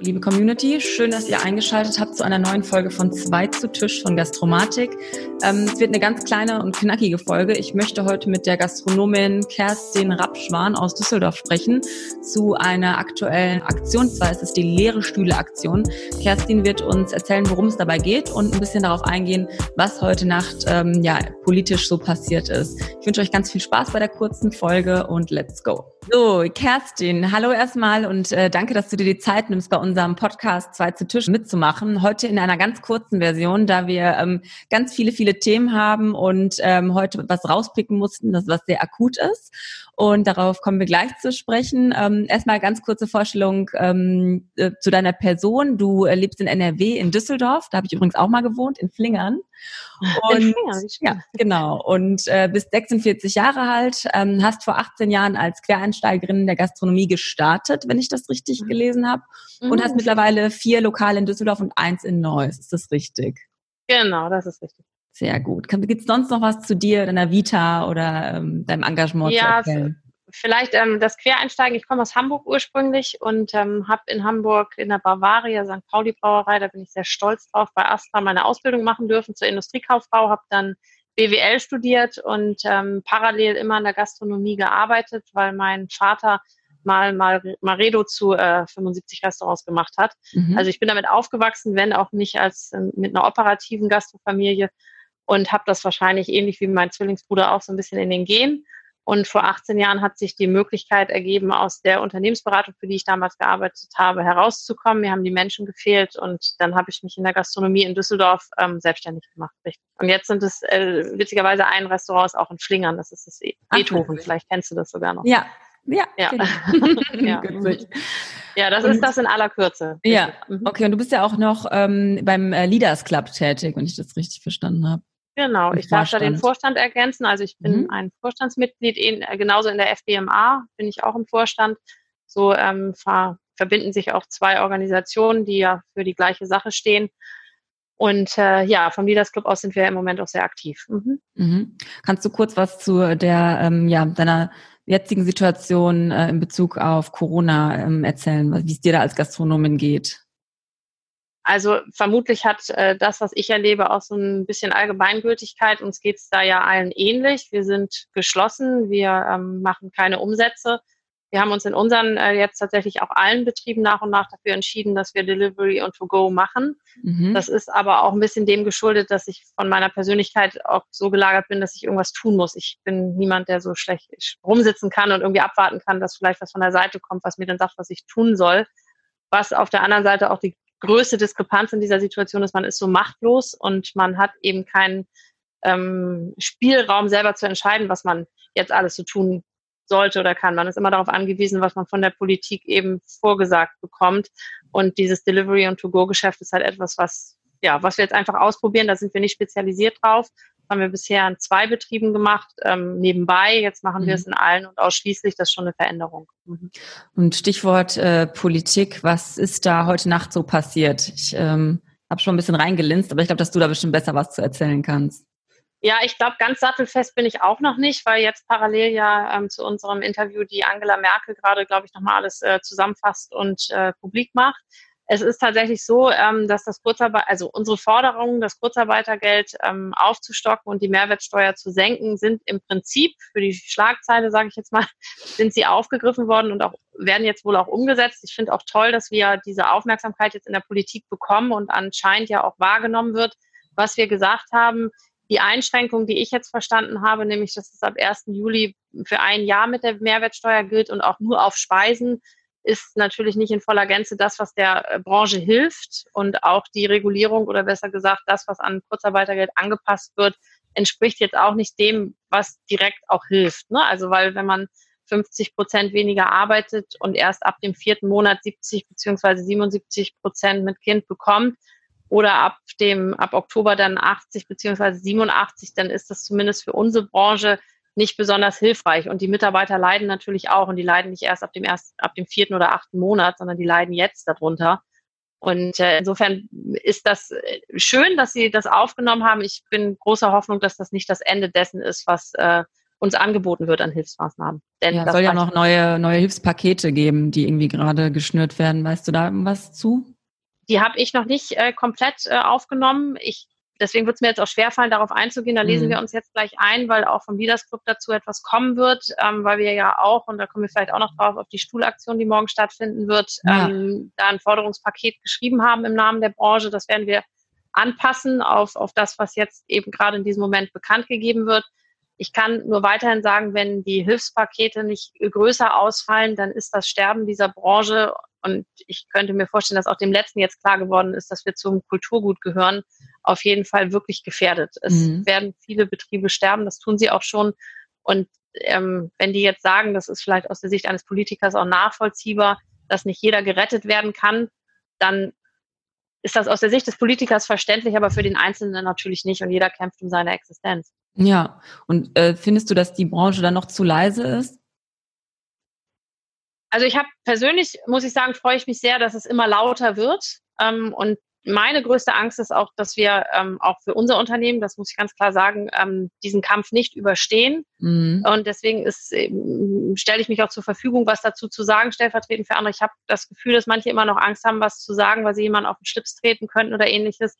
Liebe Community, schön, dass ihr eingeschaltet habt zu einer neuen Folge von Zwei zu Tisch von Gastromatik. Ähm, es wird eine ganz kleine und knackige Folge. Ich möchte heute mit der Gastronomin Kerstin Rappschwan aus Düsseldorf sprechen zu einer aktuellen Aktion. Zwar ist es die leere Stühle Aktion. Kerstin wird uns erzählen, worum es dabei geht und ein bisschen darauf eingehen, was heute Nacht ähm, ja politisch so passiert ist. Ich wünsche euch ganz viel Spaß bei der kurzen Folge und let's go. So, Kerstin, hallo erstmal und äh, danke, dass du dir die Zeit nimmst, bei unserem Podcast Zwei zu Tisch mitzumachen. Heute in einer ganz kurzen Version, da wir ähm, ganz viele, viele Themen haben und ähm, heute was rauspicken mussten, das was sehr akut ist. Und darauf kommen wir gleich zu sprechen. Ähm, erstmal ganz kurze Vorstellung ähm, äh, zu deiner Person. Du äh, lebst in NRW in Düsseldorf, da habe ich übrigens auch mal gewohnt, in Flingern. Und, ja, genau. Und äh, bist 46 Jahre alt, ähm, hast vor 18 Jahren als Quereinsteigerin der Gastronomie gestartet, wenn ich das richtig mhm. gelesen habe. Mhm. Und hast mittlerweile vier Lokale in Düsseldorf und eins in Neuss. Ist das richtig? Genau, das ist richtig. Sehr gut. Gibt es sonst noch was zu dir, deiner Vita oder ähm, deinem Engagement ja, zu erzählen? Vielleicht ähm, das Quereinsteigen. Ich komme aus Hamburg ursprünglich und ähm, habe in Hamburg in der Bavaria, St. Pauli Brauerei, da bin ich sehr stolz drauf, bei Astra meine Ausbildung machen dürfen zur Industriekauffrau, habe dann BWL studiert und ähm, parallel immer in der Gastronomie gearbeitet, weil mein Vater mal, mal Maredo zu äh, 75 Restaurants gemacht hat. Mhm. Also ich bin damit aufgewachsen, wenn auch nicht als äh, mit einer operativen Gastrofamilie und habe das wahrscheinlich ähnlich wie mein Zwillingsbruder auch so ein bisschen in den Gen und vor 18 Jahren hat sich die Möglichkeit ergeben, aus der Unternehmensberatung, für die ich damals gearbeitet habe, herauszukommen. Mir haben die Menschen gefehlt und dann habe ich mich in der Gastronomie in Düsseldorf ähm, selbstständig gemacht. Und jetzt sind es äh, witzigerweise ein Restaurant ist auch in Flingern. Das ist das e- Beethoven. Vielleicht kennst du das sogar noch. Ja, ja. Ja, ja. ja das und, ist das in aller Kürze. Ja, mhm. okay. Und du bist ja auch noch ähm, beim äh, Leaders Club tätig, wenn ich das richtig verstanden habe. Genau, ich darf da den Vorstand ergänzen. Also ich bin mhm. ein Vorstandsmitglied, in, äh, genauso in der FBMA bin ich auch im Vorstand. So ähm, ver, verbinden sich auch zwei Organisationen, die ja für die gleiche Sache stehen. Und äh, ja, vom Leaders Club aus sind wir im Moment auch sehr aktiv. Mhm. Mhm. Kannst du kurz was zu der ähm, ja deiner jetzigen Situation äh, in Bezug auf Corona ähm, erzählen, wie es dir da als Gastronomin geht? Also vermutlich hat äh, das, was ich erlebe, auch so ein bisschen Allgemeingültigkeit. Uns geht es da ja allen ähnlich. Wir sind geschlossen, wir ähm, machen keine Umsätze. Wir haben uns in unseren äh, jetzt tatsächlich auch allen Betrieben nach und nach dafür entschieden, dass wir Delivery und To-Go machen. Mhm. Das ist aber auch ein bisschen dem geschuldet, dass ich von meiner Persönlichkeit auch so gelagert bin, dass ich irgendwas tun muss. Ich bin niemand, der so schlecht rumsitzen kann und irgendwie abwarten kann, dass vielleicht was von der Seite kommt, was mir dann sagt, was ich tun soll. Was auf der anderen Seite auch die größte Diskrepanz in dieser Situation ist, man ist so machtlos und man hat eben keinen ähm, Spielraum selber zu entscheiden, was man jetzt alles so tun sollte oder kann. Man ist immer darauf angewiesen, was man von der Politik eben vorgesagt bekommt. Und dieses Delivery- und To-Go-Geschäft ist halt etwas, was, ja, was wir jetzt einfach ausprobieren. Da sind wir nicht spezialisiert drauf haben wir bisher in zwei Betrieben gemacht, ähm, nebenbei. Jetzt machen wir es mhm. in allen und ausschließlich. Das ist schon eine Veränderung. Mhm. Und Stichwort äh, Politik, was ist da heute Nacht so passiert? Ich ähm, habe schon ein bisschen reingelinst, aber ich glaube, dass du da bestimmt besser was zu erzählen kannst. Ja, ich glaube, ganz sattelfest bin ich auch noch nicht, weil jetzt parallel ja ähm, zu unserem Interview die Angela Merkel gerade, glaube ich, nochmal alles äh, zusammenfasst und äh, publik macht. Es ist tatsächlich so, ähm, dass das Kurzarbeit, also unsere Forderungen, das Kurzarbeitergeld ähm, aufzustocken und die Mehrwertsteuer zu senken, sind im Prinzip für die Schlagzeile, sage ich jetzt mal, sind sie aufgegriffen worden und auch werden jetzt wohl auch umgesetzt. Ich finde auch toll, dass wir diese Aufmerksamkeit jetzt in der Politik bekommen und anscheinend ja auch wahrgenommen wird, was wir gesagt haben. Die Einschränkung, die ich jetzt verstanden habe, nämlich, dass es ab 1. Juli für ein Jahr mit der Mehrwertsteuer gilt und auch nur auf Speisen, ist natürlich nicht in voller Gänze das, was der äh, Branche hilft. Und auch die Regulierung oder besser gesagt das, was an Kurzarbeitergeld angepasst wird, entspricht jetzt auch nicht dem, was direkt auch hilft. Ne? Also weil wenn man 50 Prozent weniger arbeitet und erst ab dem vierten Monat 70 beziehungsweise 77 Prozent mit Kind bekommt oder ab dem ab Oktober dann 80 beziehungsweise 87, dann ist das zumindest für unsere Branche nicht besonders hilfreich. Und die Mitarbeiter leiden natürlich auch und die leiden nicht erst ab dem ersten, ab dem vierten oder achten Monat, sondern die leiden jetzt darunter. Und äh, insofern ist das äh, schön, dass Sie das aufgenommen haben. Ich bin großer Hoffnung, dass das nicht das Ende dessen ist, was, äh, uns angeboten wird an Hilfsmaßnahmen. Denn ja, soll ja noch neue, neue Hilfspakete geben, die irgendwie gerade geschnürt werden. Weißt du da irgendwas zu? Die habe ich noch nicht äh, komplett äh, aufgenommen. Ich deswegen wird es mir jetzt auch schwerfallen, darauf einzugehen. Da lesen mhm. wir uns jetzt gleich ein, weil auch vom Leaders Club dazu etwas kommen wird, ähm, weil wir ja auch, und da kommen wir vielleicht auch noch drauf, auf die Stuhlaktion, die morgen stattfinden wird, ja. ähm, da ein Forderungspaket geschrieben haben im Namen der Branche. Das werden wir anpassen auf, auf das, was jetzt eben gerade in diesem Moment bekannt gegeben wird. Ich kann nur weiterhin sagen, wenn die Hilfspakete nicht größer ausfallen, dann ist das Sterben dieser Branche und ich könnte mir vorstellen, dass auch dem letzten jetzt klar geworden ist, dass wir zum Kulturgut gehören, auf jeden Fall wirklich gefährdet. Es mhm. werden viele Betriebe sterben, das tun sie auch schon. Und ähm, wenn die jetzt sagen, das ist vielleicht aus der Sicht eines Politikers auch nachvollziehbar, dass nicht jeder gerettet werden kann, dann ist das aus der Sicht des Politikers verständlich, aber für den Einzelnen natürlich nicht. Und jeder kämpft um seine Existenz. Ja, und äh, findest du, dass die Branche dann noch zu leise ist? Also ich habe persönlich, muss ich sagen, freue ich mich sehr, dass es immer lauter wird. Ähm, und meine größte Angst ist auch, dass wir ähm, auch für unser Unternehmen, das muss ich ganz klar sagen, ähm, diesen Kampf nicht überstehen. Mhm. Und deswegen ist, ähm, stelle ich mich auch zur Verfügung, was dazu zu sagen, stellvertretend für andere. Ich habe das Gefühl, dass manche immer noch Angst haben, was zu sagen, weil sie jemanden auf den Schlips treten könnten oder ähnliches.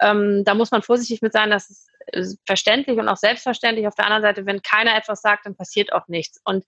Ähm, da muss man vorsichtig mit sein, das ist äh, verständlich und auch selbstverständlich. Auf der anderen Seite, wenn keiner etwas sagt, dann passiert auch nichts. Und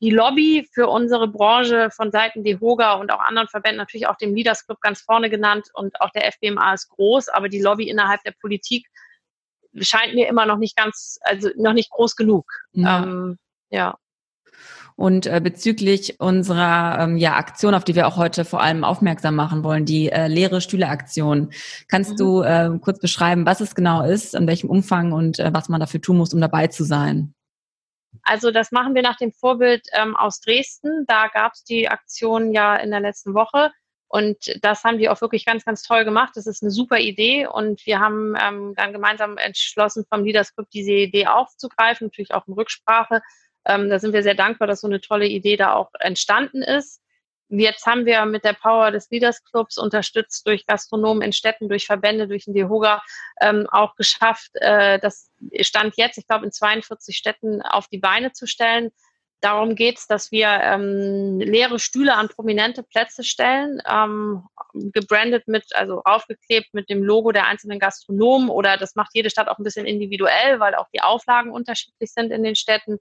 die Lobby für unsere Branche von Seiten DEHOGA und auch anderen Verbänden, natürlich auch dem Leaders Club ganz vorne genannt und auch der FBMA ist groß, aber die Lobby innerhalb der Politik scheint mir immer noch nicht ganz, also noch nicht groß genug. Ja. Ähm, ja. Und äh, bezüglich unserer ähm, ja, Aktion, auf die wir auch heute vor allem aufmerksam machen wollen, die äh, leere Stühle-Aktion, kannst mhm. du äh, kurz beschreiben, was es genau ist, in welchem Umfang und äh, was man dafür tun muss, um dabei zu sein? Also das machen wir nach dem Vorbild ähm, aus Dresden. Da gab es die Aktion ja in der letzten Woche. Und das haben die auch wirklich ganz, ganz toll gemacht. Das ist eine super Idee. Und wir haben ähm, dann gemeinsam entschlossen, vom Leaders Club diese Idee aufzugreifen, natürlich auch in Rücksprache. Ähm, da sind wir sehr dankbar, dass so eine tolle Idee da auch entstanden ist. Jetzt haben wir mit der Power des Leaders Clubs unterstützt durch Gastronomen in Städten, durch Verbände, durch den DEHOGA ähm, auch geschafft, äh, das Stand jetzt, ich glaube, in 42 Städten auf die Beine zu stellen. Darum geht es, dass wir ähm, leere Stühle an prominente Plätze stellen, ähm, gebrandet mit, also aufgeklebt mit dem Logo der einzelnen Gastronomen oder das macht jede Stadt auch ein bisschen individuell, weil auch die Auflagen unterschiedlich sind in den Städten.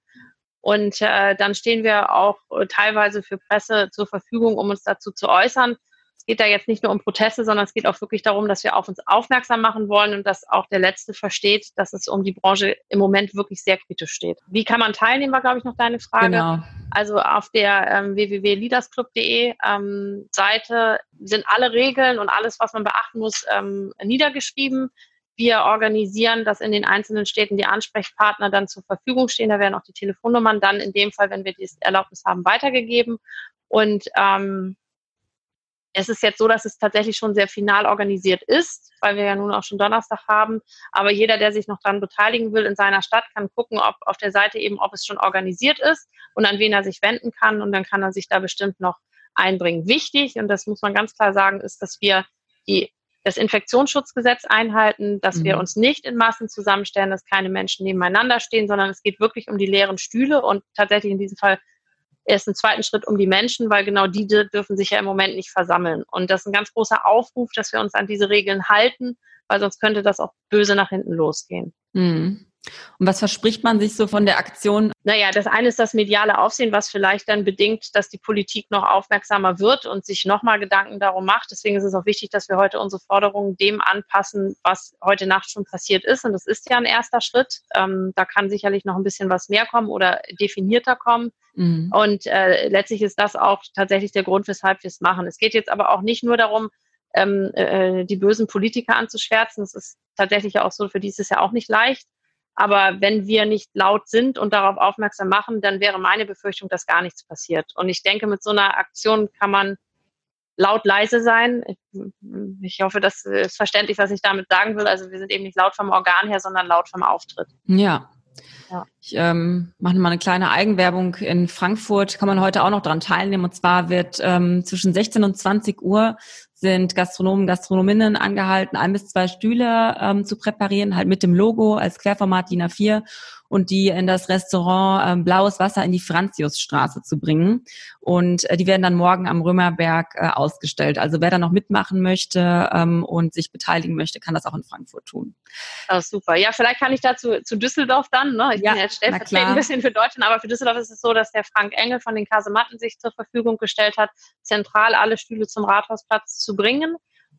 Und äh, dann stehen wir auch äh, teilweise für Presse zur Verfügung, um uns dazu zu äußern. Es geht da jetzt nicht nur um Proteste, sondern es geht auch wirklich darum, dass wir auf uns aufmerksam machen wollen und dass auch der Letzte versteht, dass es um die Branche im Moment wirklich sehr kritisch steht. Wie kann man teilnehmen, war, glaube ich, noch deine Frage. Genau. Also auf der ähm, www.leadersclub.de ähm, Seite sind alle Regeln und alles, was man beachten muss, ähm, niedergeschrieben. Wir organisieren, dass in den einzelnen Städten die Ansprechpartner dann zur Verfügung stehen. Da werden auch die Telefonnummern dann in dem Fall, wenn wir die Erlaubnis haben, weitergegeben. Und ähm, es ist jetzt so, dass es tatsächlich schon sehr final organisiert ist, weil wir ja nun auch schon Donnerstag haben. Aber jeder, der sich noch daran beteiligen will in seiner Stadt, kann gucken, ob auf der Seite eben, ob es schon organisiert ist und an wen er sich wenden kann. Und dann kann er sich da bestimmt noch einbringen. Wichtig, und das muss man ganz klar sagen, ist, dass wir die das Infektionsschutzgesetz einhalten, dass mhm. wir uns nicht in Massen zusammenstellen, dass keine Menschen nebeneinander stehen, sondern es geht wirklich um die leeren Stühle und tatsächlich in diesem Fall erst im zweiten Schritt um die Menschen, weil genau die dürfen sich ja im Moment nicht versammeln. Und das ist ein ganz großer Aufruf, dass wir uns an diese Regeln halten, weil sonst könnte das auch böse nach hinten losgehen. Mhm. Und was verspricht man sich so von der Aktion? Naja, das eine ist das mediale Aufsehen, was vielleicht dann bedingt, dass die Politik noch aufmerksamer wird und sich nochmal Gedanken darum macht. Deswegen ist es auch wichtig, dass wir heute unsere Forderungen dem anpassen, was heute Nacht schon passiert ist. Und das ist ja ein erster Schritt. Ähm, da kann sicherlich noch ein bisschen was mehr kommen oder definierter kommen. Mhm. Und äh, letztlich ist das auch tatsächlich der Grund, weshalb wir es machen. Es geht jetzt aber auch nicht nur darum, ähm, äh, die bösen Politiker anzuschwärzen. Das ist tatsächlich auch so, für die ist es ja auch nicht leicht. Aber wenn wir nicht laut sind und darauf aufmerksam machen, dann wäre meine Befürchtung, dass gar nichts passiert. Und ich denke, mit so einer Aktion kann man laut leise sein. Ich, hoffe, das ist verständlich, was ich damit sagen will. Also wir sind eben nicht laut vom Organ her, sondern laut vom Auftritt. Ja, ja. Ich ähm, mache mal eine kleine Eigenwerbung. In Frankfurt kann man heute auch noch dran teilnehmen. Und zwar wird ähm, zwischen 16 und 20 Uhr sind Gastronomen, Gastronominnen angehalten, ein bis zwei Stühle ähm, zu präparieren, halt mit dem Logo als Querformat DIN A4 und die in das Restaurant äh, Blaues Wasser in die Franziusstraße zu bringen. Und äh, die werden dann morgen am Römerberg äh, ausgestellt. Also wer da noch mitmachen möchte ähm, und sich beteiligen möchte, kann das auch in Frankfurt tun. Oh, super. Ja, vielleicht kann ich dazu zu Düsseldorf dann. Ne? Ich ja, bin jetzt stellvertretend ein bisschen für Deutschland, aber für Düsseldorf ist es so, dass der Frank Engel von den Kasematten sich zur Verfügung gestellt hat, zentral alle Stühle zum Rathausplatz zu bringen.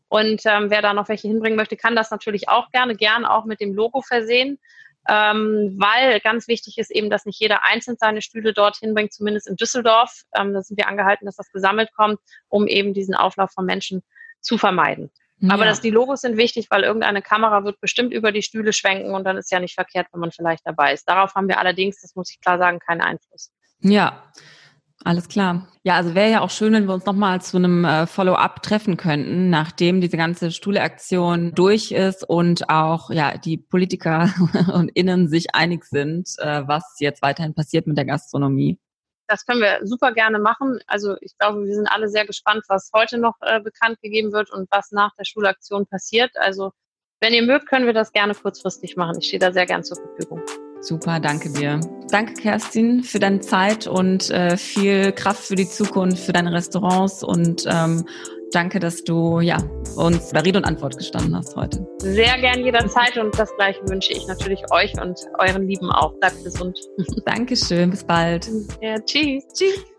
Und ähm, wer da noch welche hinbringen möchte, kann das natürlich auch gerne, gern auch mit dem Logo versehen. Ähm, weil ganz wichtig ist eben, dass nicht jeder einzeln seine Stühle dorthin bringt, zumindest in Düsseldorf. Ähm, da sind wir angehalten, dass das gesammelt kommt, um eben diesen Auflauf von Menschen zu vermeiden. Ja. Aber dass die Logos sind wichtig, weil irgendeine Kamera wird bestimmt über die Stühle schwenken und dann ist ja nicht verkehrt, wenn man vielleicht dabei ist. Darauf haben wir allerdings, das muss ich klar sagen, keinen Einfluss. Ja, alles klar. Ja, also wäre ja auch schön, wenn wir uns nochmal zu einem äh, Follow-up treffen könnten, nachdem diese ganze Stuhlaktion durch ist und auch ja die Politiker und Innen sich einig sind, äh, was jetzt weiterhin passiert mit der Gastronomie. Das können wir super gerne machen. Also ich glaube, wir sind alle sehr gespannt, was heute noch äh, bekannt gegeben wird und was nach der Schulaktion passiert. Also wenn ihr mögt, können wir das gerne kurzfristig machen. Ich stehe da sehr gern zur Verfügung. Super, danke dir. Danke, Kerstin, für deine Zeit und äh, viel Kraft für die Zukunft, für deine Restaurants und ähm, danke, dass du ja, uns bei Rede und Antwort gestanden hast heute. Sehr gern jederzeit und das gleiche wünsche ich natürlich euch und euren Lieben auch. Bleibt gesund. Dankeschön, bis bald. Ja, tschüss. Tschüss.